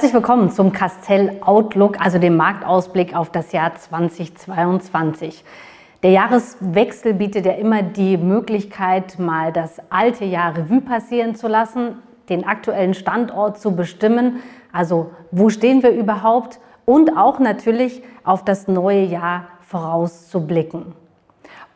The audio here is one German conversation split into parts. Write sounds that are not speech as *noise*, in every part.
Herzlich willkommen zum Castell Outlook, also dem Marktausblick auf das Jahr 2022. Der Jahreswechsel bietet ja immer die Möglichkeit, mal das alte Jahr Revue passieren zu lassen, den aktuellen Standort zu bestimmen, also wo stehen wir überhaupt und auch natürlich auf das neue Jahr vorauszublicken.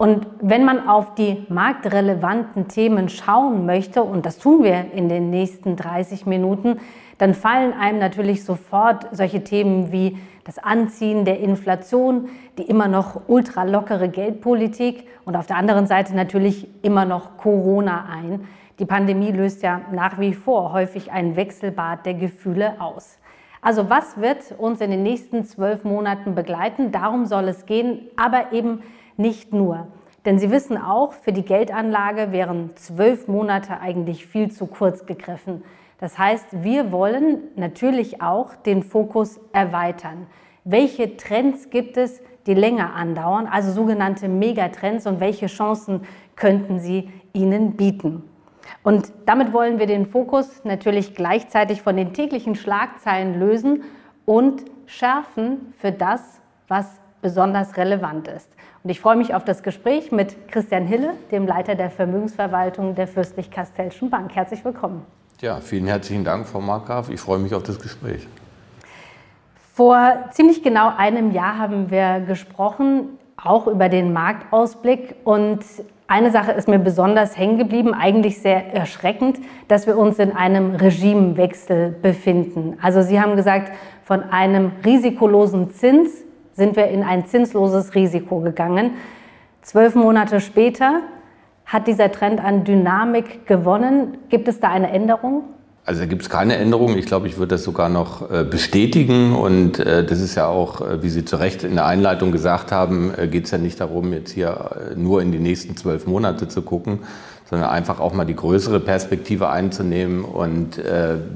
Und wenn man auf die marktrelevanten Themen schauen möchte, und das tun wir in den nächsten 30 Minuten, dann fallen einem natürlich sofort solche Themen wie das Anziehen der Inflation, die immer noch ultralockere Geldpolitik und auf der anderen Seite natürlich immer noch Corona ein. Die Pandemie löst ja nach wie vor häufig ein Wechselbad der Gefühle aus. Also was wird uns in den nächsten zwölf Monaten begleiten? Darum soll es gehen, aber eben nicht nur. Denn Sie wissen auch, für die Geldanlage wären zwölf Monate eigentlich viel zu kurz gegriffen. Das heißt, wir wollen natürlich auch den Fokus erweitern. Welche Trends gibt es, die länger andauern, also sogenannte Megatrends und welche Chancen könnten sie ihnen bieten? Und damit wollen wir den Fokus natürlich gleichzeitig von den täglichen Schlagzeilen lösen und schärfen für das, was besonders relevant ist. Und ich freue mich auf das Gespräch mit Christian Hille, dem Leiter der Vermögensverwaltung der Fürstlich-Kastellschen Bank. Herzlich willkommen. Ja, vielen herzlichen Dank, Frau Markgraf. Ich freue mich auf das Gespräch. Vor ziemlich genau einem Jahr haben wir gesprochen, auch über den Marktausblick. Und eine Sache ist mir besonders hängen geblieben, eigentlich sehr erschreckend, dass wir uns in einem Regimewechsel befinden. Also Sie haben gesagt, von einem risikolosen Zins sind wir in ein zinsloses Risiko gegangen. Zwölf Monate später hat dieser Trend an Dynamik gewonnen. Gibt es da eine Änderung? Also da gibt es keine Änderung. Ich glaube, ich würde das sogar noch äh, bestätigen. Und äh, das ist ja auch, äh, wie Sie zu Recht in der Einleitung gesagt haben, geht es ja nicht darum, jetzt hier nur in die nächsten zwölf Monate zu gucken, sondern einfach auch mal die größere Perspektive einzunehmen. Und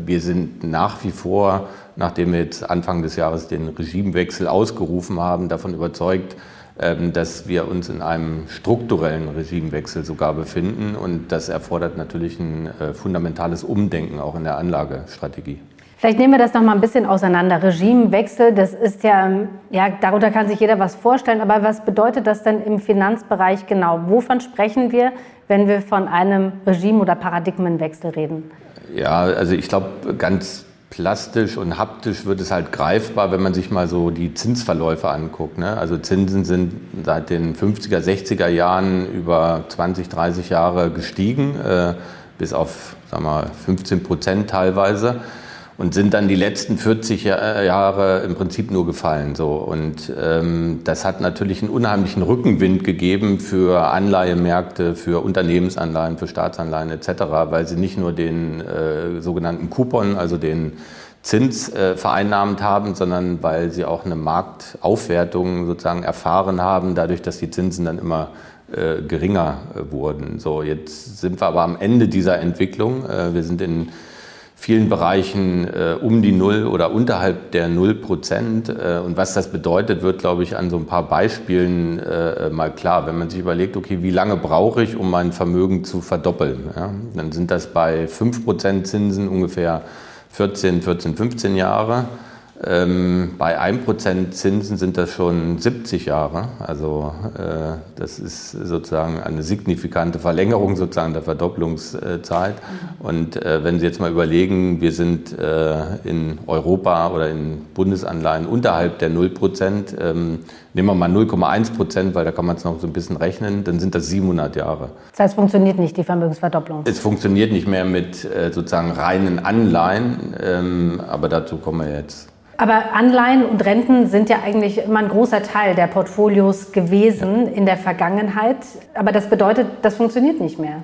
wir sind nach wie vor nachdem wir jetzt Anfang des Jahres den Regimewechsel ausgerufen haben, davon überzeugt, ähm, dass wir uns in einem strukturellen Regimewechsel sogar befinden. Und das erfordert natürlich ein äh, fundamentales Umdenken auch in der Anlagestrategie. Vielleicht nehmen wir das noch mal ein bisschen auseinander. Regimewechsel, das ist ja, ja, darunter kann sich jeder was vorstellen. Aber was bedeutet das denn im Finanzbereich genau? Wovon sprechen wir, wenn wir von einem Regime- oder Paradigmenwechsel reden? Ja, also ich glaube, ganz plastisch und haptisch wird es halt greifbar, wenn man sich mal so die Zinsverläufe anguckt. Ne? Also Zinsen sind seit den 50er, 60er Jahren über 20, 30 Jahre gestiegen, äh, bis auf sagen wir, 15 Prozent teilweise und sind dann die letzten 40 Jahre im Prinzip nur gefallen. So. Und ähm, das hat natürlich einen unheimlichen Rückenwind gegeben für Anleihemärkte, für Unternehmensanleihen, für Staatsanleihen etc., weil sie nicht nur den äh, sogenannten Coupon, also den Zins äh, vereinnahmt haben, sondern weil sie auch eine Marktaufwertung sozusagen erfahren haben, dadurch, dass die Zinsen dann immer äh, geringer äh, wurden. So, jetzt sind wir aber am Ende dieser Entwicklung. Äh, wir sind in vielen Bereichen äh, um die Null oder unterhalb der Null Prozent. Äh, und was das bedeutet, wird, glaube ich, an so ein paar Beispielen äh, mal klar. Wenn man sich überlegt, okay, wie lange brauche ich, um mein Vermögen zu verdoppeln? Ja? Dann sind das bei fünf Prozent Zinsen ungefähr 14, 14, 15 Jahre. Ähm, bei 1% Zinsen sind das schon 70 Jahre. Also äh, das ist sozusagen eine signifikante Verlängerung sozusagen der Verdopplungszeit. Und äh, wenn Sie jetzt mal überlegen, wir sind äh, in Europa oder in Bundesanleihen unterhalb der 0%, ähm, nehmen wir mal 0,1%, weil da kann man es noch so ein bisschen rechnen, dann sind das 700 Jahre. Das heißt, es funktioniert nicht, die Vermögensverdopplung? Es funktioniert nicht mehr mit äh, sozusagen reinen Anleihen, ähm, aber dazu kommen wir jetzt. Aber Anleihen und Renten sind ja eigentlich immer ein großer Teil der Portfolios gewesen in der Vergangenheit. Aber das bedeutet, das funktioniert nicht mehr.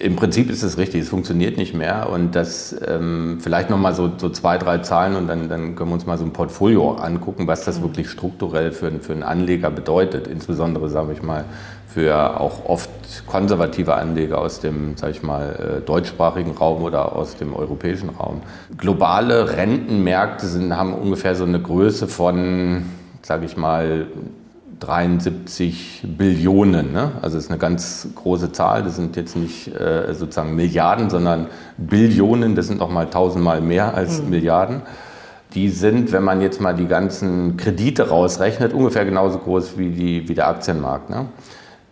Im Prinzip ist es richtig, es funktioniert nicht mehr. Und das ähm, vielleicht nochmal so, so zwei, drei Zahlen und dann, dann können wir uns mal so ein Portfolio angucken, was das mhm. wirklich strukturell für, für einen Anleger bedeutet. Insbesondere, sage ich mal, für auch oft konservative Anleger aus dem, sag ich mal, äh, deutschsprachigen Raum oder aus dem europäischen Raum. Globale Rentenmärkte sind, haben ungefähr so eine Größe von, sage ich mal, 73 Billionen. Ne? Also das ist eine ganz große Zahl. Das sind jetzt nicht äh, sozusagen Milliarden, sondern Billionen. Das sind noch mal tausendmal mehr als mhm. Milliarden. die sind, wenn man jetzt mal die ganzen Kredite rausrechnet, ungefähr genauso groß wie, die, wie der Aktienmarkt. Ne?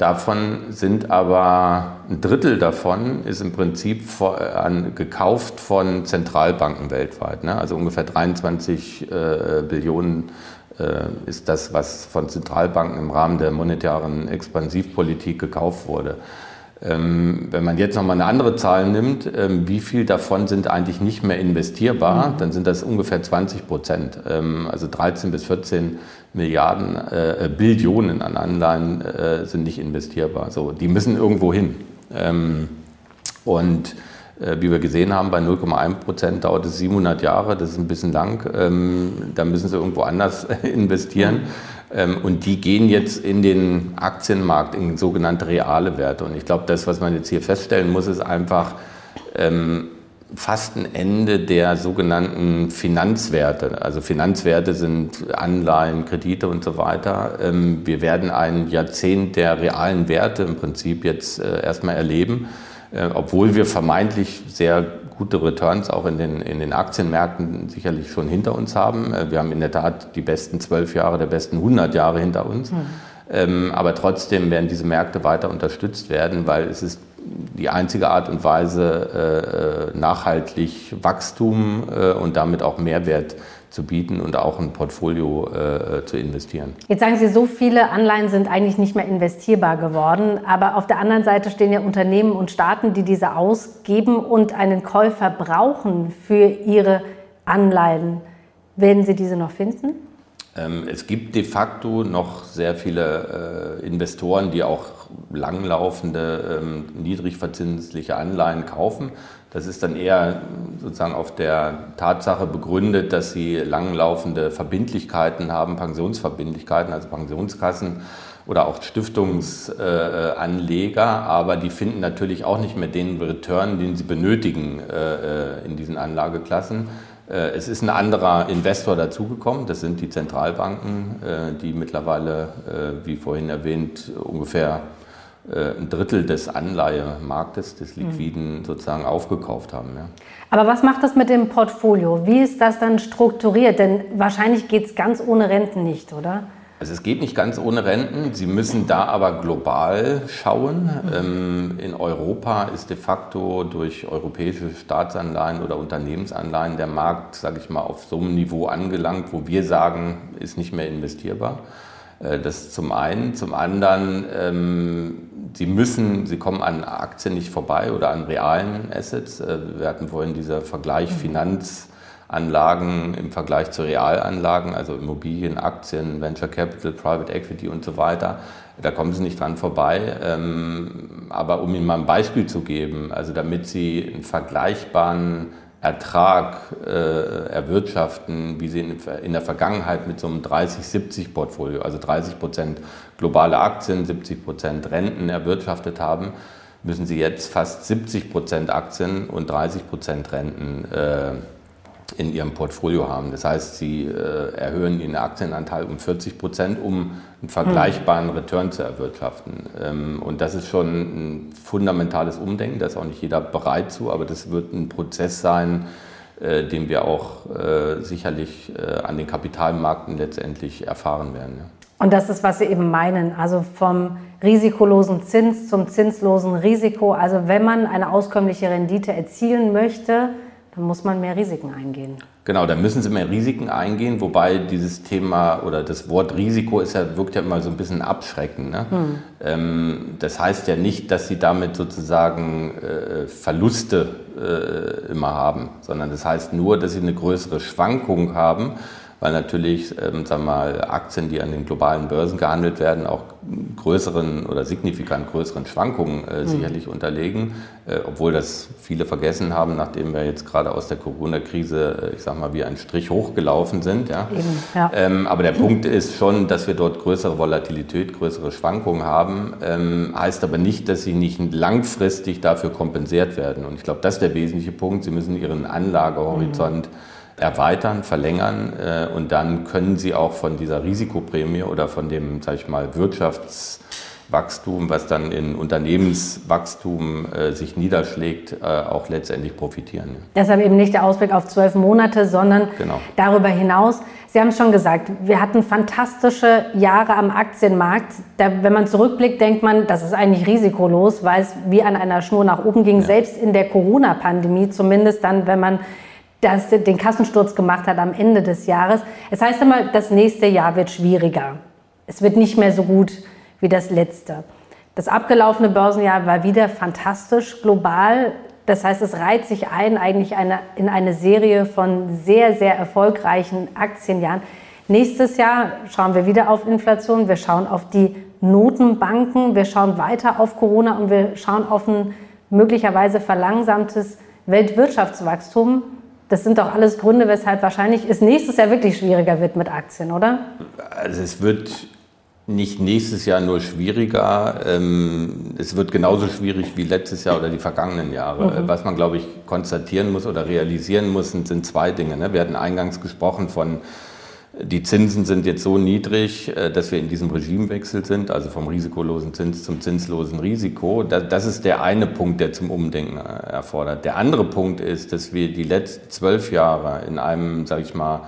Davon sind aber ein Drittel davon ist im Prinzip vor, an, gekauft von Zentralbanken weltweit. Ne? Also ungefähr 23 äh, Billionen äh, ist das, was von Zentralbanken im Rahmen der monetären Expansivpolitik gekauft wurde. Ähm, wenn man jetzt nochmal eine andere Zahl nimmt, ähm, wie viel davon sind eigentlich nicht mehr investierbar, mhm. dann sind das ungefähr 20 Prozent. Ähm, also 13 bis 14 Milliarden, äh, Billionen an Anleihen äh, sind nicht investierbar. So, die müssen irgendwo hin. Ähm, und äh, wie wir gesehen haben, bei 0,1 Prozent dauert es 700 Jahre, das ist ein bisschen lang. Ähm, da müssen sie irgendwo anders *laughs* investieren. Ähm, und die gehen jetzt in den Aktienmarkt, in sogenannte reale Werte. Und ich glaube, das, was man jetzt hier feststellen muss, ist einfach ähm, fast ein Ende der sogenannten Finanzwerte. Also Finanzwerte sind Anleihen, Kredite und so weiter. Ähm, wir werden ein Jahrzehnt der realen Werte im Prinzip jetzt äh, erstmal erleben, äh, obwohl wir vermeintlich sehr gute Returns auch in den, in den Aktienmärkten sicherlich schon hinter uns haben. Äh, wir haben in der Tat die besten zwölf Jahre der besten 100 Jahre hinter uns. Mhm. aber trotzdem werden diese Märkte weiter unterstützt werden, weil es ist die einzige Art und Weise, äh, nachhaltig Wachstum und damit auch Mehrwert zu bieten und auch ein Portfolio äh, zu investieren. Jetzt sagen Sie, so viele Anleihen sind eigentlich nicht mehr investierbar geworden. Aber auf der anderen Seite stehen ja Unternehmen und Staaten, die diese ausgeben und einen Käufer brauchen für ihre Anleihen. Werden Sie diese noch finden? Ähm, es gibt de facto noch sehr viele äh, Investoren, die auch langlaufende, ähm, niedrigverzinsliche Anleihen kaufen. Das ist dann eher sozusagen auf der Tatsache begründet, dass sie langlaufende Verbindlichkeiten haben, Pensionsverbindlichkeiten, also Pensionskassen oder auch Stiftungsanleger, aber die finden natürlich auch nicht mehr den Return, den sie benötigen äh, in diesen Anlageklassen. Äh, es ist ein anderer Investor dazugekommen, das sind die Zentralbanken, äh, die mittlerweile, wie vorhin erwähnt, ungefähr äh, ein Drittel des Anleihemarktes, des. Liquiden sozusagen aufgekauft haben. Ja. Aber was macht das mit dem Portfolio? Wie ist das dann strukturiert? Denn wahrscheinlich geht es ganz ohne Renten nicht, oder? Also es geht nicht ganz ohne Renten. Sie müssen da aber global schauen. Mhm. in Europa ist de facto durch europäische Staatsanleihen oder Unternehmensanleihen der Markt, sage ich mal, auf so einem Niveau angelangt, wo wir sagen, ist nicht mehr investierbar. Äh, das zum einen. Zum anderen, ähm, sie müssen, sie kommen an Aktien nicht vorbei oder an realen Assets. Äh, wir hatten vorhin dieser Vergleich mhm. Finanzanlagen im Vergleich zu Realanlagen, also Immobilien, Aktien, Venture Capital, Private Equity und so weiter. Da kommen Sie nicht dran vorbei. Ähm, aber um Ihnen mal ein Beispiel zu geben, also damit Sie einen vergleichbaren Ertrag äh, erwirtschaften, wie sie in, in, der Vergangenheit mit so einem 30-70-Portfolio, also 30 Prozent globale Aktien, 70 Prozent Renten erwirtschaftet haben, müssen sie jetzt fast 70 Prozent Aktien und 30 Prozent Renten äh, in ihrem Portfolio haben. Das heißt, sie äh, erhöhen ihren Aktienanteil um 40 Prozent, um einen vergleichbaren Return zu erwirtschaften. Ähm, und das ist schon ein fundamentales Umdenken, da ist auch nicht jeder bereit zu, aber das wird ein Prozess sein, äh, den wir auch äh, sicherlich äh, an den Kapitalmärkten letztendlich erfahren werden. Ja. Und das ist, was Sie eben meinen, also vom risikolosen Zins zum zinslosen Risiko. Also wenn man eine auskömmliche Rendite erzielen möchte, dann muss man mehr Risiken eingehen. Genau, da müssen Sie mehr Risiken eingehen, wobei dieses Thema oder das Wort Risiko ist ja, wirkt ja immer so ein bisschen abschreckend. Ne? Hm. Ähm, das heißt ja nicht, dass Sie damit sozusagen äh, Verluste äh, immer haben, sondern das heißt nur, dass Sie eine größere Schwankung haben weil natürlich ähm, sagen wir mal, Aktien, die an den globalen Börsen gehandelt werden, auch größeren oder signifikant größeren Schwankungen äh, mhm. sicherlich unterlegen, äh, obwohl das viele vergessen haben, nachdem wir jetzt gerade aus der Corona-Krise, äh, ich sag mal, wie ein Strich hochgelaufen sind. Ja? Eben, ja. Ähm, aber der Punkt ist schon, dass wir dort größere Volatilität, größere Schwankungen haben, ähm, heißt aber nicht, dass sie nicht langfristig dafür kompensiert werden. Und ich glaube, das ist der wesentliche Punkt. Sie müssen ihren Anlagehorizont mhm erweitern, verlängern und dann können Sie auch von dieser Risikoprämie oder von dem, sage ich mal, Wirtschafts Wachstum, was dann in Unternehmenswachstum äh, sich niederschlägt, äh, auch letztendlich profitieren. Deshalb eben nicht der Ausblick auf zwölf Monate, sondern genau. darüber hinaus. Sie haben es schon gesagt, wir hatten fantastische Jahre am Aktienmarkt. Da, wenn man zurückblickt, denkt man, das ist eigentlich risikolos, weil es wie an einer Schnur nach oben ging, ja. selbst in der Corona-Pandemie, zumindest dann, wenn man das, den Kassensturz gemacht hat am Ende des Jahres. Es heißt immer, das nächste Jahr wird schwieriger. Es wird nicht mehr so gut wie das letzte. Das abgelaufene Börsenjahr war wieder fantastisch global. Das heißt, es reiht sich ein eigentlich eine, in eine Serie von sehr, sehr erfolgreichen Aktienjahren. Nächstes Jahr schauen wir wieder auf Inflation, wir schauen auf die Notenbanken, wir schauen weiter auf Corona und wir schauen auf ein möglicherweise verlangsamtes Weltwirtschaftswachstum. Das sind doch alles Gründe, weshalb wahrscheinlich es nächstes Jahr wirklich schwieriger wird mit Aktien, oder? Also es wird nicht nächstes Jahr nur schwieriger. Ähm, es wird genauso schwierig wie letztes Jahr oder die vergangenen Jahre. Mhm. Was man, glaube ich, konstatieren muss oder realisieren muss, sind zwei Dinge. Ne? Wir hatten eingangs gesprochen von, die Zinsen sind jetzt so niedrig, äh, dass wir in diesem Regimewechsel sind, also vom risikolosen Zins zum zinslosen Risiko. Das ist der eine Punkt, der zum Umdenken äh, erfordert. Der andere Punkt ist, dass wir die letzten zwölf Jahre in einem, sage ich mal,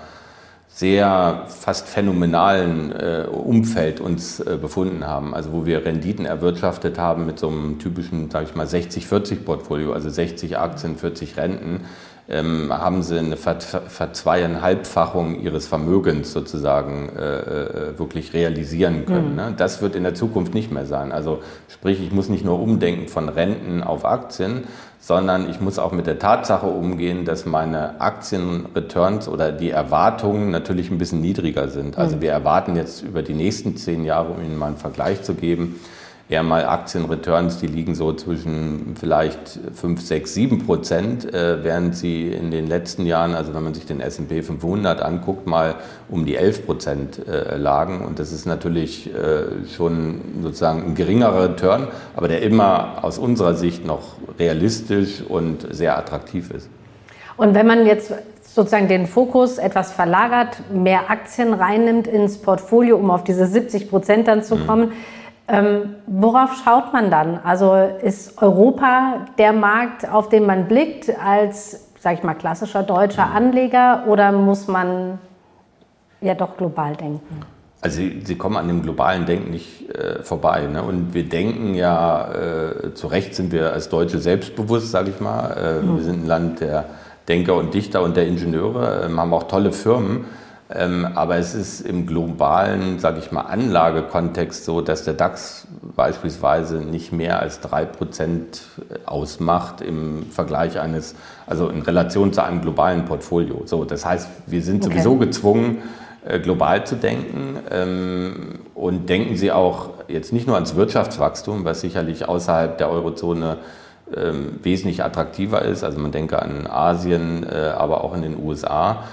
sehr fast phänomenalen äh, Umfeld uns befunden haben. Also wo wir Renditen erwirtschaftet haben mit so einem typischen, sage ich mal, 60-40-Portfolio, also 60 Aktien, 40 Renten, ähm, haben sie eine Ver Verzweieinhalbfachung ihres Vermögens sozusagen äh, äh, wirklich realisieren können. Mhm. Ne? Das wird in der Zukunft nicht mehr sein. Also sprich, ich muss nicht nur umdenken von Renten auf Aktien, sondern ich muss auch mit der Tatsache umgehen, dass meine Aktienreturns oder die Erwartungen natürlich ein bisschen niedriger sind. Also mhm. wir erwarten jetzt über die nächsten zehn Jahre, um Ihnen mal einen Vergleich zu geben, eher mal Aktienreturns, die liegen so zwischen vielleicht 5, 6, 7 Prozent, äh, während sie in den letzten Jahren, also wenn man sich den S&P 500 anguckt, mal um die 11 Prozent äh, lagen. Und das ist natürlich äh, schon sozusagen ein geringerer Return, aber der immer aus unserer Sicht noch realistisch und sehr attraktiv ist. Und wenn man jetzt sozusagen den Fokus etwas verlagert, mehr Aktien reinnimmt ins Portfolio, um auf diese 70 Prozent dann zu mhm. kommen, ähm, worauf schaut man dann? Also ist Europa der Markt, auf den man blickt als, sage ich mal, klassischer deutscher Anleger oder muss man ja doch global denken? Also Sie, Sie kommen an dem globalen Denken nicht äh, vorbei. Ne? Und wir denken ja, äh, zu Recht sind wir als Deutsche selbstbewusst, sage ich mal. Äh, mhm. Wir sind ein Land der Denker und Dichter und der Ingenieure, ähm, haben auch tolle Firmen. Ähm, aber es ist im globalen, sage ich mal, Anlagekontext so, dass der DAX beispielsweise nicht mehr als drei Prozent ausmacht im Vergleich eines, also in Relation zu einem globalen Portfolio. So, das heißt, wir sind okay. sowieso gezwungen, äh, global zu denken ähm, und denken Sie auch jetzt nicht nur ans Wirtschaftswachstum, was sicherlich außerhalb der Eurozone ähm, wesentlich attraktiver ist. Also man denke an Asien, äh, aber auch in den USA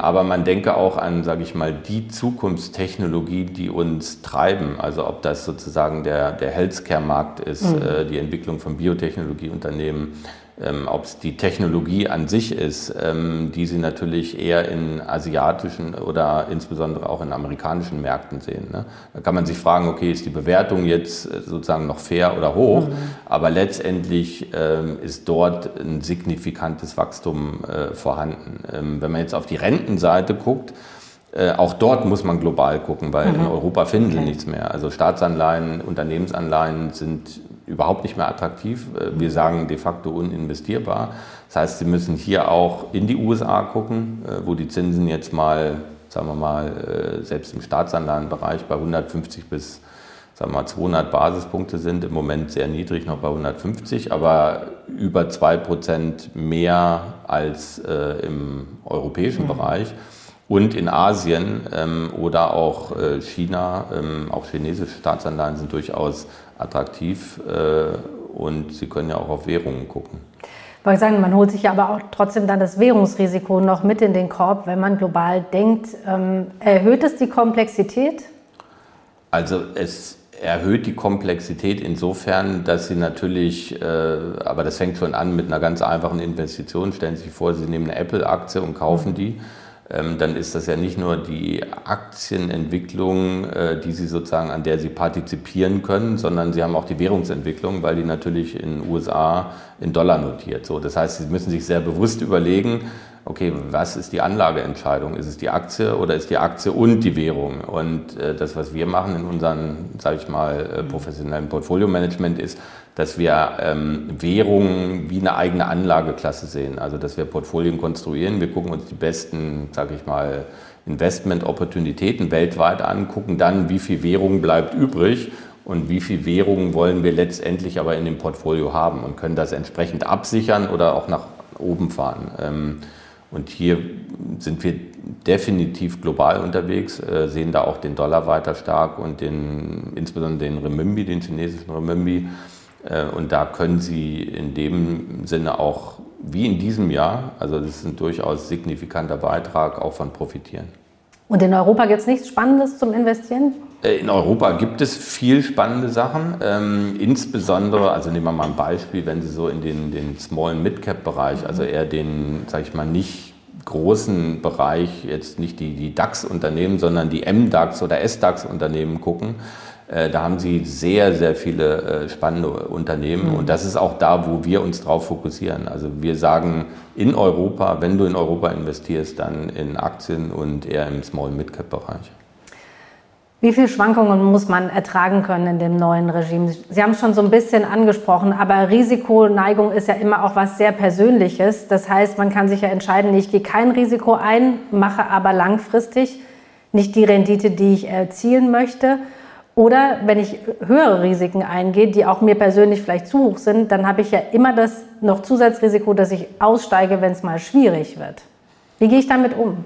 aber man denke auch an, sage ich mal, die Zukunftstechnologie, die uns treiben. Also ob das sozusagen der, der Healthcare-Markt ist, mhm. Äh, die Entwicklung von Biotechnologieunternehmen, ähm, ob es die Technologie an sich ist, ähm, die sie natürlich eher in asiatischen oder insbesondere auch in amerikanischen Märkten sehen. Ne? Da kann man sich fragen, okay, ist die Bewertung jetzt äh, sozusagen noch fair oder hoch? Mhm. Aber letztendlich ähm, ist dort ein signifikantes Wachstum äh, vorhanden. Ähm, wenn man jetzt auf die Rentenseite guckt, äh, auch dort muss man global gucken, weil mhm. in Europa finden okay. sie nichts mehr. Also Staatsanleihen, Unternehmensanleihen sind überhaupt nicht mehr attraktiv. Äh, wir sagen de facto uninvestierbar. Das heißt, Sie müssen hier auch in die USA gucken, äh, wo die Zinsen jetzt mal, sagen wir mal, selbst im Staatsanleihenbereich bei 150 bis sagen wir mal, 200 Basispunkte sind, im Moment sehr niedrig, noch bei 150, aber über 2% mehr als äh, im europäischen mhm. Bereich. Und in Asien ähm, oder auch äh, China, ähm, auch chinesische Staatsanleihen sind durchaus attraktiv äh, und Sie können ja auch auf Währungen gucken. Wollte ich sagen, man holt sich ja aber auch trotzdem dann das Währungsrisiko noch mit in den Korb, wenn man global denkt. Ähm, erhöht es die Komplexität? Also es erhöht die Komplexität insofern, dass Sie natürlich, äh, aber das fängt schon an mit einer ganz einfachen Investition. Stellen Sie sich vor, Sie nehmen eine Apple-Aktie und kaufen mhm. die dann ist das ja nicht nur die Aktienentwicklung, äh, die Sie sozusagen, an der Sie partizipieren können, sondern Sie haben auch die Währungsentwicklung, weil die natürlich in den USA in Dollar notiert. So, das heißt, Sie müssen sich sehr bewusst überlegen, okay, was ist die Anlageentscheidung? Ist es die Aktie oder ist die Aktie und die Währung? Und äh, das, was wir machen in unserem, sage ich mal, äh, professionellen Portfolio-Management ist, dass wir ähm, Währungen wie eine eigene Anlageklasse sehen. Also dass wir Portfolien konstruieren. Wir gucken uns die besten, sage ich mal, Investment-Opportunitäten weltweit an, gucken dann, wie viel Währung bleibt übrig und wie viel Währung wollen wir letztendlich aber in dem Portfolio haben und können das entsprechend absichern oder auch nach oben fahren. Ähm, und hier sind wir definitiv global unterwegs, äh, sehen da auch den Dollar weiter stark und den, insbesondere den Renminbi, den chinesischen Renminbi. Äh, und da können Sie in dem Sinne auch, wie in diesem Jahr, also das ist ein durchaus signifikanter Beitrag, auch von profitieren. Und in Europa gibt es nichts Spannendes zum Investieren? Äh, in Europa gibt es viel spannende Sachen, ähm, insbesondere, also nehmen wir mal ein Beispiel, wenn Sie so in den, den Small- Mid-Cap-Bereich, also eher den, sage ich mal, nicht großen Bereich, jetzt nicht die, die DAX-Unternehmen, sondern die MDAX- oder SDAX-Unternehmen gucken, äh, da haben Sie sehr, sehr viele äh, spannende Unternehmen mhm. und das ist auch da, wo wir uns drauf fokussieren. Also wir sagen in Europa, wenn du in Europa investierst, dann in Aktien und eher im Small-Mid-Cap-Bereich. Wie viele Schwankungen muss man ertragen können in dem neuen Regime? Sie haben es schon so ein bisschen angesprochen, aber Risikoneigung ist ja immer auch was sehr Persönliches. Das heißt, man kann sich ja entscheiden, ich gehe kein Risiko ein, mache aber langfristig nicht die Rendite, die ich erzielen möchte. Oder wenn ich höhere Risiken eingehe, die auch mir persönlich vielleicht zu hoch sind, dann habe ich ja immer das noch Zusatzrisiko, dass ich aussteige, wenn es mal schwierig wird. Wie gehe ich damit um?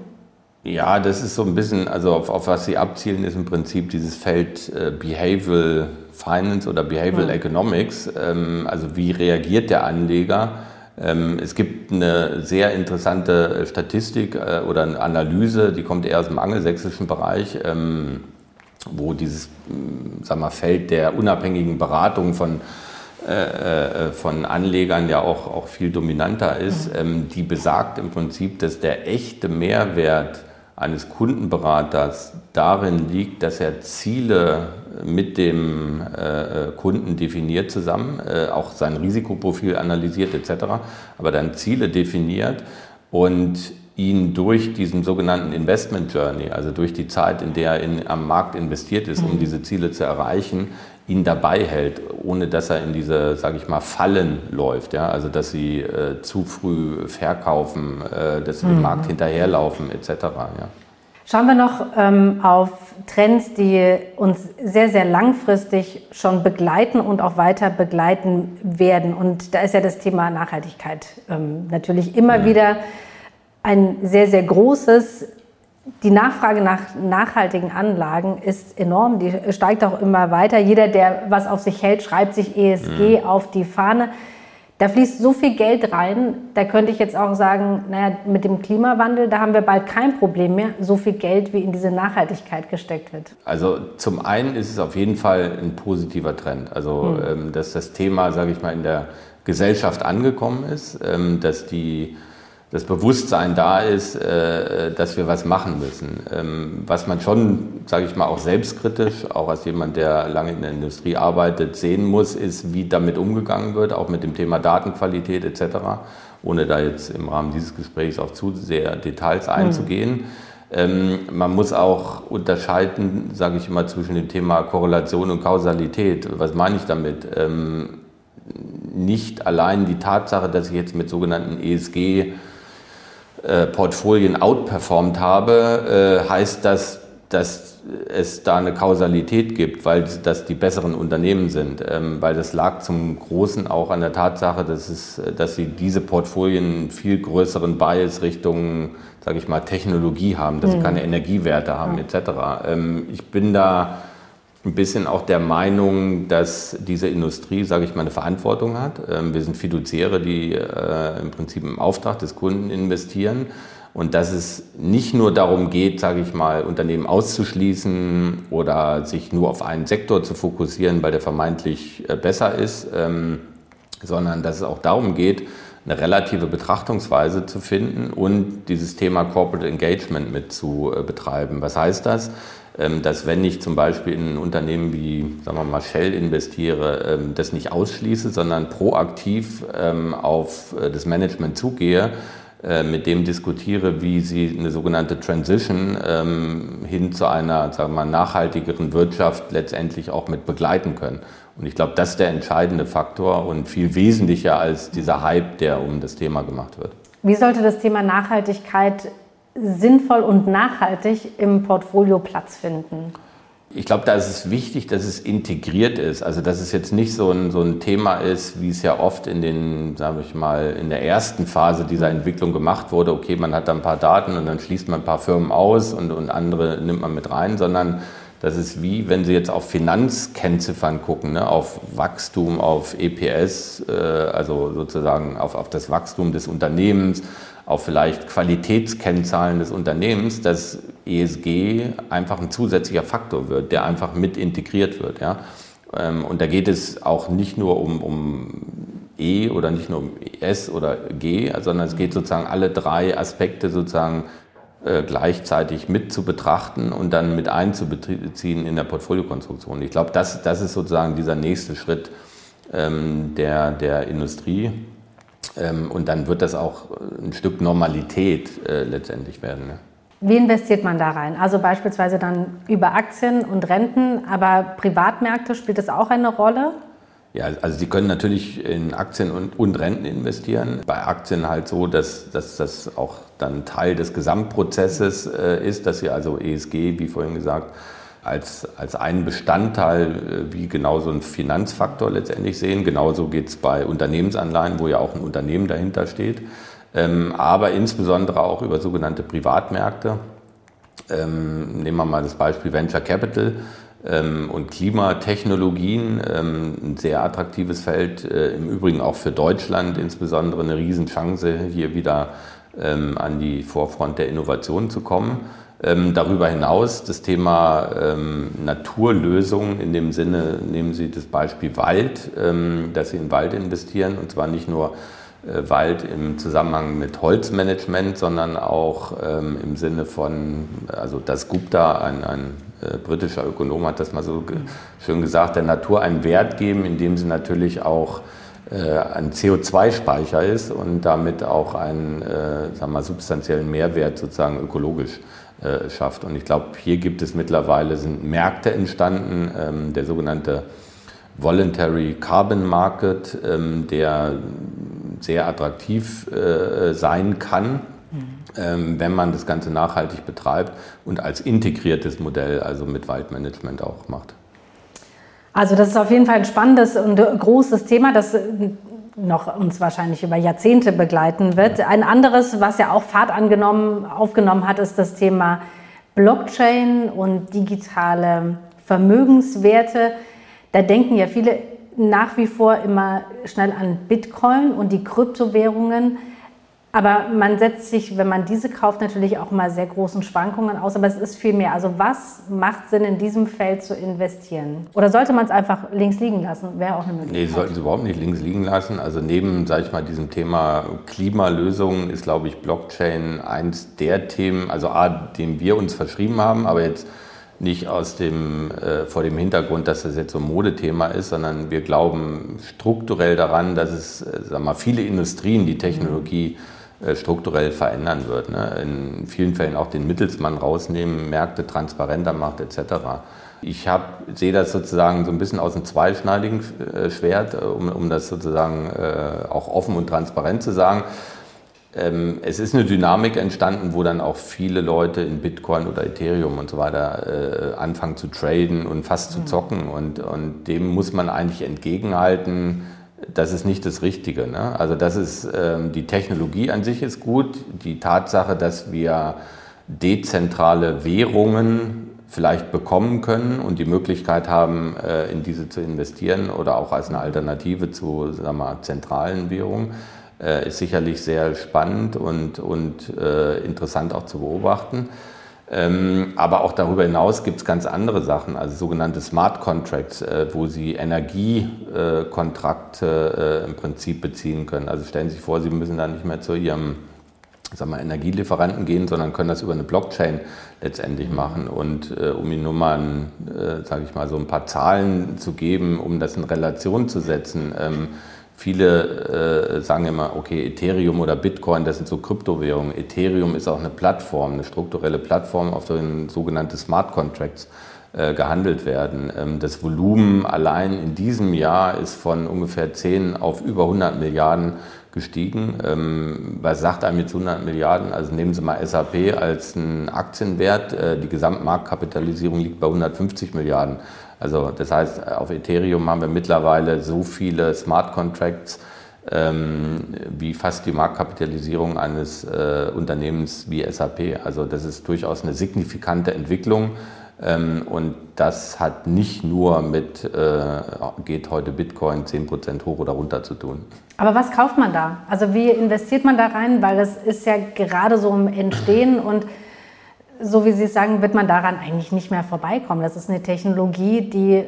Ja, das ist so ein bisschen, also auf, auf was Sie abzielen, ist im Prinzip dieses Feld äh, Behavioral Finance oder Behavioral ja. Economics. Ähm, also wie reagiert der Anleger? Ähm, es gibt eine sehr interessante Statistik äh, oder eine Analyse, die kommt eher aus dem angelsächsischen Bereich, ähm, wo dieses mm, sag mal, Feld der unabhängigen Beratung von äh, äh, von Anlegern ja auch, auch viel dominanter ist, ähm, die besagt im Prinzip, dass der echte Mehrwert eines Kundenberaters darin liegt, dass er Ziele mit dem äh, Kunden definiert zusammen, äh, auch sein Risikoprofil analysiert etc., aber dann Ziele definiert und ihn durch diesen sogenannten Investment Journey, also durch die Zeit, in der er in, am Markt investiert ist, um mhm. diese Ziele zu erreichen, ihn dabei hält, ohne dass er in diese, sage ich mal, Fallen läuft. Ja? Also dass sie äh, zu früh verkaufen, äh, dass sie mhm. dem Markt hinterherlaufen etc. Ja. Schauen wir noch ähm, auf Trends, die uns sehr, sehr langfristig schon begleiten und auch weiter begleiten werden. Und da ist ja das Thema Nachhaltigkeit ähm, natürlich immer mhm. wieder ein sehr, sehr großes die Nachfrage nach nachhaltigen Anlagen ist enorm, die steigt auch immer weiter. Jeder, der was auf sich hält, schreibt sich ESG mhm. auf die Fahne. Da fließt so viel Geld rein, da könnte ich jetzt auch sagen, naja, mit dem Klimawandel, da haben wir bald kein Problem mehr, so viel Geld wie in diese Nachhaltigkeit gesteckt wird. Also zum einen ist es auf jeden Fall ein positiver Trend. Also, mhm. dass das Thema, sage ich mal, in der Gesellschaft angekommen ist, ähm, dass die das Bewusstsein da ist, äh, dass wir was machen müssen. Ähm, was man schon, sage ich mal, auch selbstkritisch, auch als jemand, der lange in der Industrie arbeitet, sehen muss, ist, wie damit umgegangen wird, auch mit dem Thema Datenqualität etc., ohne da jetzt im Rahmen dieses Gesprächs auf zu sehr Details einzugehen. Mhm. man muss auch unterscheiden, sage ich immer, zwischen dem Thema Korrelation und Kausalität. Was meine ich damit? Ähm, nicht allein die Tatsache, dass ich jetzt mit sogenannten ESG äh, Portfolien outperformt habe, äh, heißt das, dass es da eine Kausalität gibt, weil das die besseren Unternehmen sind. Ähm, weil das lag zum Großen auch an der Tatsache, dass, es, dass sie diese Portfolien viel größeren Bias Richtung, sage ich mal, Technologie haben, dass mhm. sie keine Energiewerte haben ja. etc. Ähm, ich bin da ein bisschen auch der Meinung, dass diese Industrie, sage ich mal, eine Verantwortung hat. Ähm, wir sind Fiduziäre, die äh, im Prinzip im Auftrag des Kunden investieren und dass es nicht nur darum geht, sage ich mal, Unternehmen auszuschließen oder sich nur auf einen Sektor zu fokussieren, weil der vermeintlich äh, besser ist, ähm, sondern dass es auch darum geht, eine relative Betrachtungsweise zu finden und dieses Thema Corporate Engagement mit zu äh, betreiben. Was heißt das? Ähm, dass wenn ich zum Beispiel in ein Unternehmen wie, sagen wir mal, Shell investiere, ähm, das nicht ausschließe, sondern proaktiv ähm, auf äh, das Management zugehe, äh, mit dem diskutiere, wie sie eine sogenannte Transition hin zu einer sagen wir mal, nachhaltigeren Wirtschaft letztendlich auch mit begleiten können. Und ich glaube, das ist der entscheidende Faktor und viel wesentlicher als dieser Hype, der um das Thema gemacht wird. Wie sollte das Thema Nachhaltigkeit sinnvoll und nachhaltig im Portfolio Platz finden? Ich glaube, da ist es wichtig, dass es integriert ist. Also, dass es jetzt nicht so ein, so ein Thema ist, wie es ja oft in den, sage ich mal, in der ersten Phase dieser Entwicklung gemacht wurde. Okay, man hat da ein paar Daten und dann schließt man ein paar Firmen aus und, und andere nimmt man mit rein, sondern das ist wie, wenn Sie jetzt auf Finanzkennziffern gucken, ne, auf Wachstum, auf EPS, äh, also sozusagen auf, auf das Wachstum des Unternehmens, auf vielleicht Qualitätskennzahlen des Unternehmens, dass ESG einfach ein zusätzlicher Faktor wird, der einfach mit integriert wird. Ja. Ähm, und da geht es auch nicht nur um, um E oder nicht nur um S oder G, sondern es geht sozusagen alle drei Aspekte sozusagen gleichzeitig mit zu betrachten und dann mit einzubeziehen in der Portfoliokonstruktion. Ich glaube, das, das ist sozusagen dieser nächste Schritt ähm, der, der Industrie. Ähm, und dann wird das auch ein Stück Normalität äh, letztendlich werden. Ne? Wie investiert man da rein? Also beispielsweise dann über Aktien und Renten, aber Privatmärkte spielt das auch eine Rolle? Ja, also Sie können natürlich in Aktien und, und Renten investieren. Bei Aktien halt so, dass, dass das auch dann Teil des Gesamtprozesses äh, ist, dass Sie also ESG, wie vorhin gesagt, als, als einen Bestandteil äh, wie genau so ein Finanzfaktor letztendlich sehen. Genauso geht es bei Unternehmensanleihen, wo ja auch ein Unternehmen dahinter steht. Ähm, aber insbesondere auch über sogenannte Privatmärkte. Ähm, nehmen wir mal das Beispiel Venture Capital und Klimatechnologien, ähm, ein sehr attraktives Feld, äh, im Übrigen auch für Deutschland insbesondere eine Riesenchance, hier wieder ähm, an die Vorfront der Innovation zu kommen. darüber hinaus das Thema Naturlösungen in dem Sinne, nehmen Sie das Beispiel Wald, dass Sie in Wald investieren und zwar nicht nur Wald im Zusammenhang mit Holzmanagement, sondern auch im Sinne von, also das Gupta, ein, ein äh, britischer Ökonom hat das mal so ge schön gesagt, der Natur einen Wert geben, indem sie natürlich auch äh, ein CO2-Speicher ist und damit auch einen äh, sagen wir, substanziellen Mehrwert sozusagen ökologisch äh, schafft. Und ich glaube, hier gibt es mittlerweile sind Märkte entstanden, ähm, der sogenannte Voluntary Carbon Market, ähm, der sehr attraktiv äh, sein kann ähm, wenn man das Ganze nachhaltig betreibt und als integriertes Modell, also mit Waldmanagement auch macht. Also das ist auf jeden Fall ein spannendes und großes Thema, das noch uns wahrscheinlich über Jahrzehnte begleiten wird. Ein anderes, was ja auch Fahrt angenommen, aufgenommen hat, ist das Thema Blockchain und digitale Vermögenswerte. Da denken ja viele nach wie vor immer schnell an Bitcoin und die Kryptowährungen. Aber man setzt sich, wenn man diese kauft, natürlich auch mal sehr großen Schwankungen aus. Aber es ist viel mehr. Also was macht Sinn, in diesem Feld zu investieren? Oder sollte man es einfach links liegen lassen? Wäre auch eine Möglichkeit. Nee, sollten Sie überhaupt nicht links liegen lassen. Also neben, sage ich mal, diesem Thema Klimalösungen ist, glaube ich, Blockchain eins der Themen, also A, dem wir uns verschrieben haben, aber jetzt nicht aus dem, äh, vor dem Hintergrund, dass das jetzt so ein Modethema ist, sondern wir glauben strukturell daran, dass es, äh, wir mal, viele Industrien die Technologie äh, strukturell verändern wird. Ne? In vielen Fällen auch den Mittelsmann rausnehmen, Märkte transparenter macht etc. Ich sehe das sozusagen so ein bisschen aus einem zweischneidigen äh, Schwert, äh, um, um das sozusagen äh, auch offen und transparent zu sagen. Ähm, es ist eine Dynamik entstanden, wo dann auch viele Leute in Bitcoin oder Ethereum und so weiter äh, anfangen zu traden und fast zu mhm. zocken. Und, und dem muss man eigentlich entgegenhalten das ist nicht das Richtige. Ne? Also das ist, ähm, die Technologie an sich ist gut. Die Tatsache, dass wir dezentrale Währungen vielleicht bekommen können und die Möglichkeit haben, äh, in diese zu investieren oder auch als eine Alternative zu sagen wir, zentralen Währungen, äh, ist sicherlich sehr spannend und, und äh, interessant auch zu beobachten. Ähm, aber auch darüber hinaus gibt es ganz andere Sachen, also sogenannte Smart Contracts, äh, wo Sie Energiekontrakte äh, im Prinzip beziehen können. Also stellen Sie sich vor, Sie müssen dann nicht mehr zu Ihrem sag mal, Energielieferanten gehen, sondern können das über eine Blockchain letztendlich machen. Und äh, um Ihnen nur mal, äh, sage ich mal, so ein paar Zahlen zu geben, um das in Relation zu setzen. Ähm, viele äh, sagen immer, okay, Ethereum oder Bitcoin, das sind so Kryptowährungen. Ethereum ist auch eine Plattform, eine strukturelle Plattform, auf denen sogenannte Smart Contracts äh, gehandelt werden. Ähm, das Volumen allein in diesem Jahr ist von ungefähr 10 auf über 100 Milliarden gestiegen. Ähm, was sagt einem jetzt 100 Milliarden? Also nehmen Sie mal SAP als einen Aktienwert. Äh, die Gesamtmarktkapitalisierung liegt bei 150 Milliarden. Also das heißt, auf Ethereum haben wir mittlerweile so viele Smart Contracts ähm, wie fast die Marktkapitalisierung eines äh, Unternehmens wie SAP. Also das ist durchaus eine signifikante Entwicklung. Ähm, und das hat nicht nur mit, äh, geht heute Bitcoin 10% hoch oder runter zu tun. Aber was kauft man da? Also wie investiert man da rein? Weil das ist ja gerade so im Entstehen und so wie Sie sagen, wird man daran eigentlich nicht mehr vorbeikommen. Das ist eine Technologie, die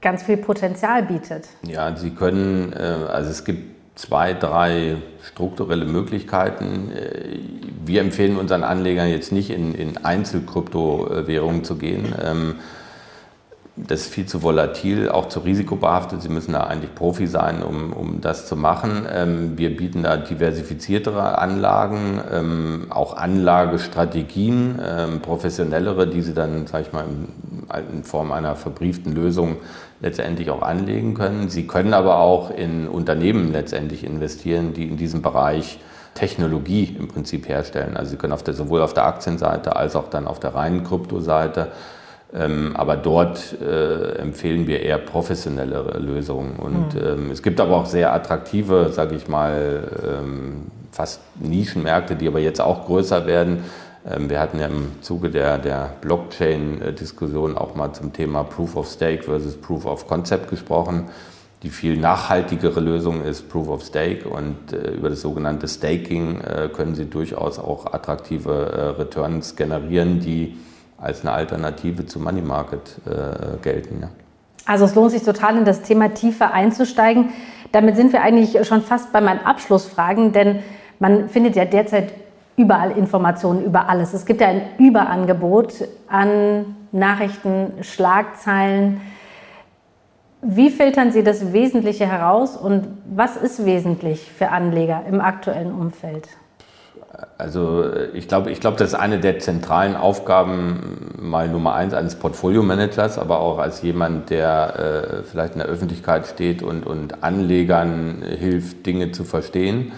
ganz viel Potenzial bietet. Ja, Sie können, äh, also es gibt zwei, drei strukturelle Möglichkeiten. Äh, wir empfehlen unseren Anlegern jetzt nicht in, in Einzelkryptowährungen zu gehen. Das ist viel zu volatil, auch zu risikobehaftet. Sie müssen da eigentlich Profi sein, um, um das zu machen. Ähm, wir bieten da diversifiziertere Anlagen, ähm, auch Anlagestrategien, ähm, professionellere, die Sie dann, sage ich mal, in, in Form einer verbrieften Lösung letztendlich auch anlegen können. Sie können aber auch in Unternehmen letztendlich investieren, die in diesem Bereich Technologie im Prinzip herstellen. Also Sie können auf der, sowohl auf der Aktienseite als auch dann auf der reinen Kryptoseite ähm, aber dort äh, empfehlen wir eher professionellere Lösungen. Und mhm. ähm, es gibt aber auch sehr attraktive, sage ich mal, ähm, fast Nischenmärkte, die aber jetzt auch größer werden. Ähm, wir hatten ja im Zuge der, der Blockchain-Diskussion auch mal zum Thema Proof of Stake versus Proof of Concept gesprochen. Die viel nachhaltigere Lösung ist Proof of Stake und äh, über das sogenannte Staking äh, können Sie durchaus auch attraktive äh, Returns generieren, die als eine Alternative zum Money Market äh, gelten. Ja. Also es lohnt sich total in das Thema tiefer einzusteigen. Damit sind wir eigentlich schon fast bei meinen Abschlussfragen, denn man findet ja derzeit überall Informationen über alles. Es gibt ja ein Überangebot an Nachrichten, Schlagzeilen. Wie filtern Sie das Wesentliche heraus und was ist wesentlich für Anleger im aktuellen Umfeld? Also ich glaube, ich glaube, das ist eine der zentralen Aufgaben mal Nummer eins eines Portfolio-Managers, aber auch als jemand, der äh, vielleicht in der Öffentlichkeit steht und, und Anlegern hilft, Dinge zu verstehen.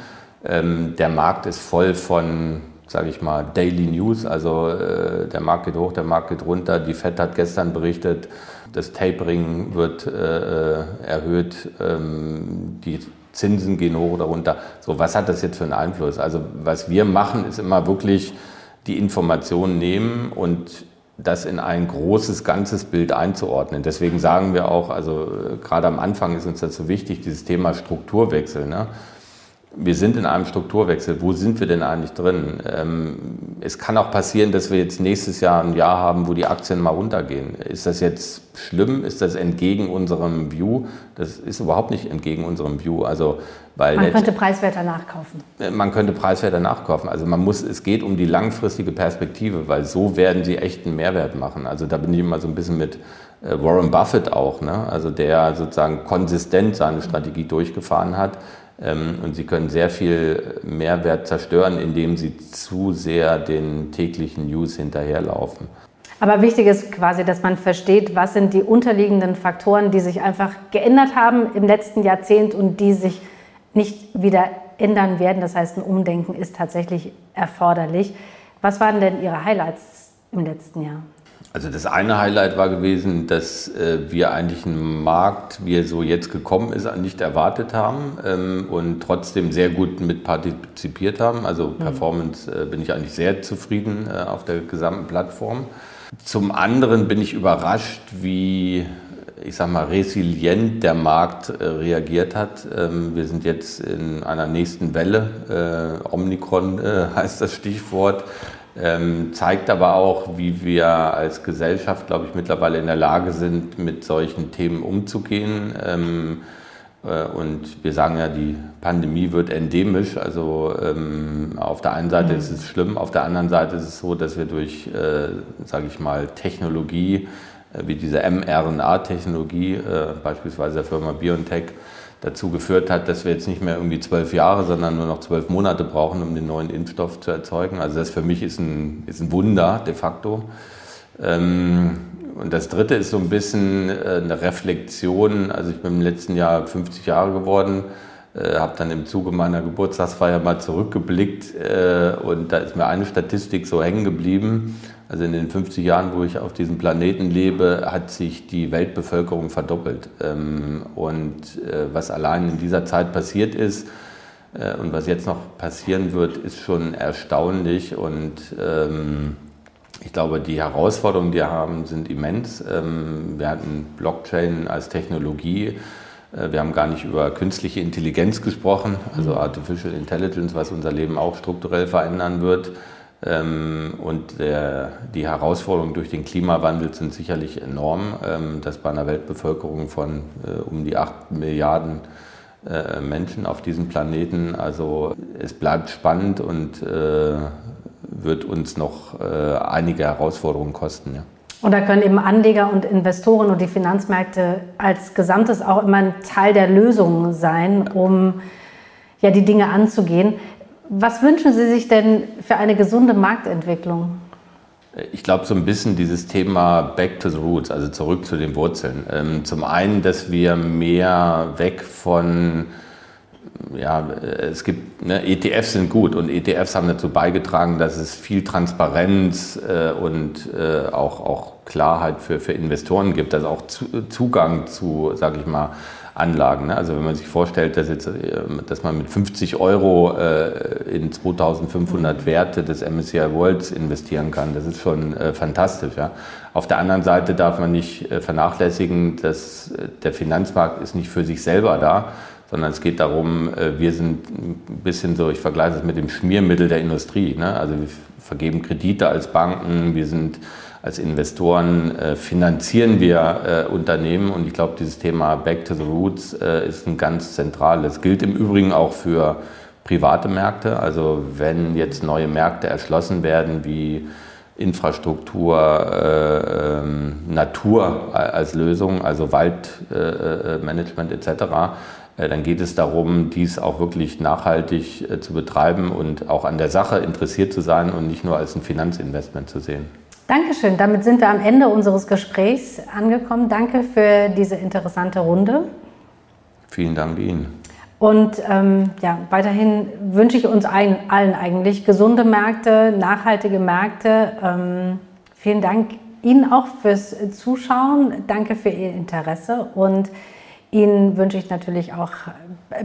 Ähm, der Markt ist voll von, sage ich mal, Daily News. Also äh, der Markt geht hoch, der Markt geht runter. Die Fed hat gestern berichtet, das Tapering wird äh, erhöht. Ähm, die Zinsen gehen hoch oder runter. So, was hat das jetzt für einen Einfluss? Also was wir machen, ist immer wirklich die Informationen nehmen und das in ein großes, ganzes Bild einzuordnen. Deswegen sagen wir auch, also äh, gerade am Anfang ist uns das so wichtig, dieses Thema Strukturwechsel. Ne? Wir sind in einem Strukturwechsel. Wo sind wir denn eigentlich drin? Ähm, es kann auch passieren, dass wir jetzt nächstes Jahr ein Jahr haben, wo die Aktien mal runtergehen. Ist das jetzt schlimm? Ist das entgegen unserem View? Das ist überhaupt nicht entgegen unserem View. Also, weil man könnte preiswerter nachkaufen. Äh, man könnte preiswerter nachkaufen. Also man muss, es geht um die langfristige Perspektive, weil so werden sie echten Mehrwert machen. Also da bin ich immer so ein bisschen mit äh, Warren Buffett auch, ne? also der sozusagen konsistent seine Strategie durchgefahren hat und sie können sehr viel Mehrwert zerstören, indem sie zu sehr den täglichen News hinterherlaufen. Aber wichtig ist quasi, dass man versteht, was sind die unterliegenden Faktoren, die sich einfach geändert haben im letzten Jahrzehnt und die sich nicht wieder ändern werden. Das heißt, ein Umdenken ist tatsächlich erforderlich. Was waren denn Ihre Highlights im letzten Jahr? Also das eine Highlight war gewesen, dass äh, wir eigentlich einen Markt, wie er so jetzt gekommen ist, nicht erwartet haben ähm, und trotzdem sehr gut mit partizipiert haben. Also mhm. Performance äh, bin ich eigentlich sehr zufrieden äh, auf der gesamten Plattform. Zum anderen bin ich überrascht, wie ich sag mal, resilient der Markt äh, reagiert hat. Ähm, wir sind jetzt in einer nächsten Welle. Äh, Omikron äh, *laughs* heißt das Stichwort. Ähm, zeigt aber auch, wie wir als Gesellschaft, glaube ich, mittlerweile in der Lage sind, mit solchen Themen umzugehen. Ähm, äh, und wir sagen ja, die Pandemie wird endemisch. Also ähm, auf der einen Seite mhm. ist es schlimm, auf der anderen Seite ist es so, dass wir durch, äh, sage ich mal, Technologie, äh, wie diese mRNA-Technologie, äh, beispielsweise der Firma BioNTech, dazu geführt hat, dass wir jetzt nicht mehr irgendwie zwölf Jahre, sondern nur noch zwölf Monate brauchen, um den neuen Impfstoff zu erzeugen. Also das für mich ist ein, ist ein Wunder de facto. Ähm, und das Dritte ist so ein bisschen äh, eine Reflexion. Also ich bin im letzten Jahr 50 Jahre geworden, äh, habe dann im Zuge meiner Geburtstagsfeier mal zurückgeblickt äh, und da ist mir eine Statistik so hängen geblieben. Also in den 50 Jahren, wo ich auf diesem Planeten lebe, hat sich die Weltbevölkerung verdoppelt. Ähm, und was allein in dieser Zeit passiert ist und was jetzt noch passieren wird, ist schon erstaunlich und ähm, ich glaube, die Herausforderungen, die wir haben, sind immens. Ähm, wir hatten Blockchain als Technologie. Äh, wir haben gar nicht über künstliche Intelligenz gesprochen, also mhm. Artificial Intelligence, was unser Leben auch strukturell verändern wird. Ähm, und der, die Herausforderungen durch den Klimawandel sind sicherlich enorm, ähm, dass bei einer Weltbevölkerung von äh, um die 8 Milliarden äh, Menschen auf diesem Planeten, also es bleibt spannend und wird uns noch einige Herausforderungen kosten. Ja. Und da können eben Anleger und Investoren und die Finanzmärkte als Gesamtes auch immer ein Teil der Lösung sein, um ja, die Dinge anzugehen. Was wünschen Sie sich denn für eine gesunde Marktentwicklung? Ich glaube, so ein bisschen dieses Thema Back to the Roots, also zurück zu den Wurzeln. Ähm, zum einen, dass wir mehr weg von ja, es gibt, ne, ETFs sind gut und ETFs haben dazu beigetragen, dass es viel Transparenz äh, und äh, auch, auch Klarheit für, für Investoren gibt, also auch zu, Zugang zu, sage ich mal, Anlagen. Ne? Also wenn man sich vorstellt, dass, jetzt, äh, dass man mit 50 Euro äh, in 2500 Werte des MSCI Worlds investieren kann, das ist schon äh, fantastisch. Ja? Auf der anderen Seite darf man nicht äh, vernachlässigen, dass der Finanzmarkt ist nicht für sich selber da, sondern es geht darum, äh, wir sind ein bisschen so, ich vergleiche es mit dem Schmiermittel der Industrie. Ne? Also wir vergeben Kredite als Banken, wir sind als Investoren, äh, finanzieren wir äh, Unternehmen und ich glaube, dieses Thema Back to the Roots äh, ist ein ganz zentrales. Gilt im Übrigen auch für private Märkte. Also wenn jetzt neue Märkte erschlossen werden, wie Infrastruktur, äh, ähm, Natur als Lösung, also Waldmanagement äh, etc., äh, dann geht es darum, dies auch wirklich nachhaltig äh, zu betreiben und auch an der Sache interessiert zu sein und nicht nur als ein Finanzinvestment zu sehen. Dankeschön. Damit sind wir am Ende unseres Gesprächs angekommen. Danke für diese interessante Runde. Vielen Dank Ihnen. Und ähm, ja, weiterhin wünsche ich uns allen, allen, eigentlich gesunde Märkte, nachhaltige Märkte. Ähm, vielen Dank Ihnen auch fürs Zuschauen. Danke für Ihr Interesse und Ihnen wünsche ich natürlich auch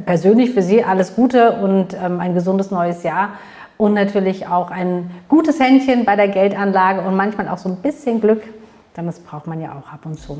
persönlich für Sie alles Gute und ähm, ein gesundes neues Jahr und natürlich auch ein gutes Händchen bei der Geldanlage und manchmal auch so ein bisschen Glück, denn das braucht man ja auch ab und zu.